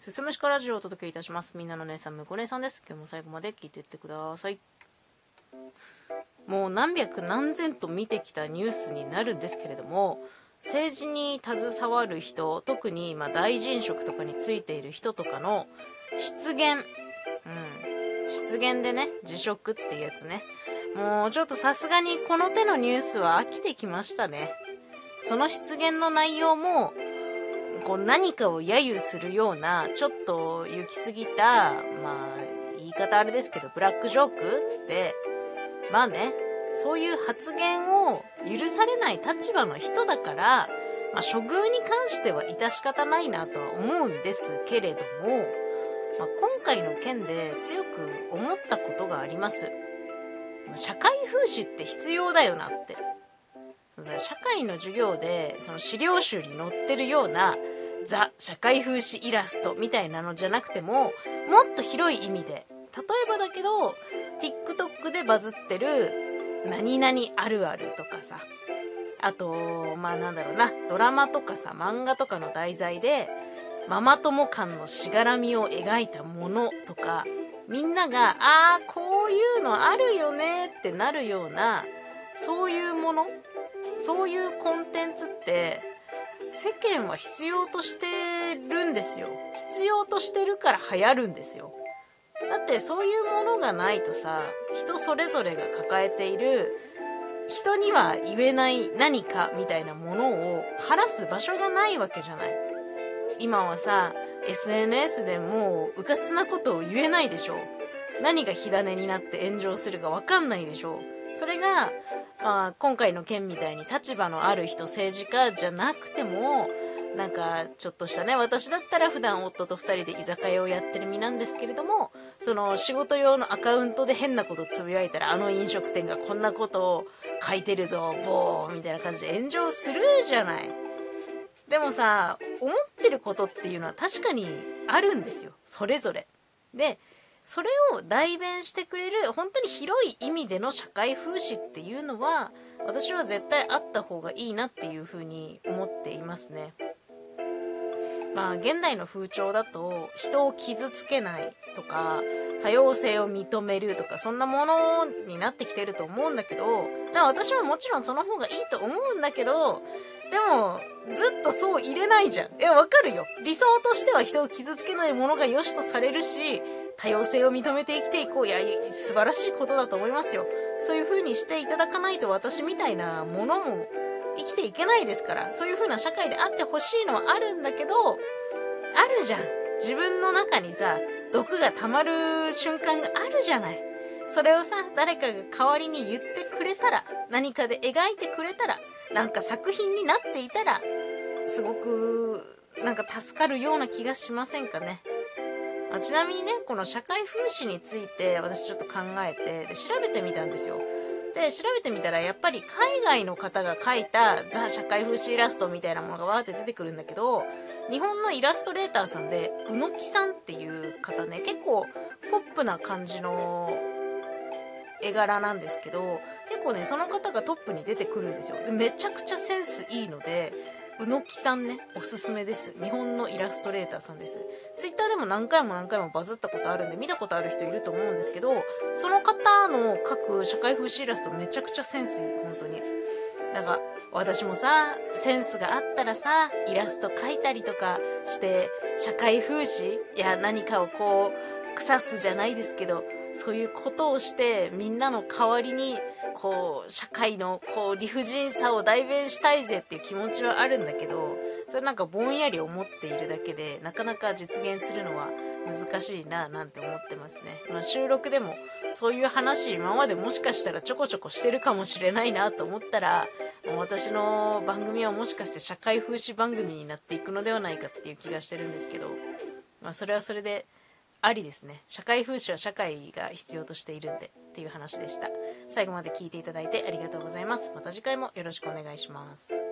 すすむしかラジオをお届けいたします。みんなの姉さん、むこ姉さんです。今日も最後まで聞いていってください。もう何百何千と見てきたニュースになるんですけれども、政治に携わる人、特にま大臣職とかについている人とかの失言、うん、失言でね、辞職っていうやつね。もうちょっとさすがにこの手のニュースは飽きてきましたね。その失言の内容も、こう何かを揶揄するような、ちょっと行き過ぎた、まあ、言い方あれですけど、ブラックジョークで、まあね、そういう発言を許されない立場の人だから、まあ、処遇に関しては致し方ないなとは思うんですけれども、まあ、今回の件で強く思ったことがあります。社会風刺って必要だよなって。社会の授業でその資料集に載ってるようなザ・社会風刺イラストみたいなのじゃなくてももっと広い意味で例えばだけど TikTok でバズってる何々あるあるとかさあとまあなんだろうなドラマとかさ漫画とかの題材でママ友間のしがらみを描いたものとかみんながああこういうのあるよねってなるようなそういうものそういうコンテンツって世間は必要としてるんですよ。必要としてるから流行るんですよ。だってそういうものがないとさ人それぞれが抱えている人には言えない何かみたいなものを晴らす場所がないわけじゃない。今はさ SNS でもううかつなことを言えないでしょ。何が火種になって炎上するか分かんないでしょ。それがあ、今回の件みたいに立場のある人政治家じゃなくてもなんかちょっとしたね私だったら普段夫と2人で居酒屋をやってる身なんですけれどもその仕事用のアカウントで変なことつぶやいたらあの飲食店がこんなことを書いてるぞボーみたいな感じで炎上するじゃない。でもさ思ってることっていうのは確かにあるんですよ。それぞれ。でそれを代弁してくれる本当に広い意味での社会風刺っていうのは私は絶対あった方がいいなっていうふうに思っていますね。まあ現代の風潮だと人を傷つけないとか多様性を認めるとかそんなものになってきてると思うんだけど私ももちろんその方がいいと思うんだけどでもずっとそう入れないじゃん。いやわかるよ。理想としては人を傷つけないものが良しとされるし多様性を認めて生きていこう。いや、素晴らしいことだと思いますよ。そういう風にしていただかないと私みたいなものも生きていけないですから、そういう風な社会であってほしいのはあるんだけど、あるじゃん。自分の中にさ、毒が溜まる瞬間があるじゃない。それをさ、誰かが代わりに言ってくれたら、何かで描いてくれたら、なんか作品になっていたら、すごく、なんか助かるような気がしませんかね。あちなみにねこの社会風刺について私ちょっと考えてで調べてみたんですよ。で調べてみたらやっぱり海外の方が描いたザ・社会風刺イラストみたいなものがわーって出てくるんだけど日本のイラストレーターさんで宇野木さんっていう方ね結構ポップな感じの絵柄なんですけど結構ねその方がトップに出てくるんですよ。でめちゃくちゃセンスいいので宇野木さんね、おすすめです。日本のイラストレーターさんです。ツイッターでも何回も何回もバズったことあるんで、見たことある人いると思うんですけど、その方の描く社会風刺イラストめちゃくちゃセンスいい、本当に。なんか、私もさ、センスがあったらさ、イラスト描いたりとかして、社会風刺や何かをこう、腐すじゃないですけど、そういうことをしてみんなの代わりにこう社会のこう理不尽さを代弁したいぜっていう気持ちはあるんだけどそれなんかぼんやり思っているだけでなかなか実現するのは難しいななんて思ってますね、まあ、収録でもそういう話今までもしかしたらちょこちょこしてるかもしれないなと思ったら私の番組はもしかして社会風刺番組になっていくのではないかっていう気がしてるんですけど、まあ、それはそれでありですね。社会風刺は社会が必要としているんでっていう話でした。最後まで聞いていただいてありがとうございます。また次回もよろしくお願いします。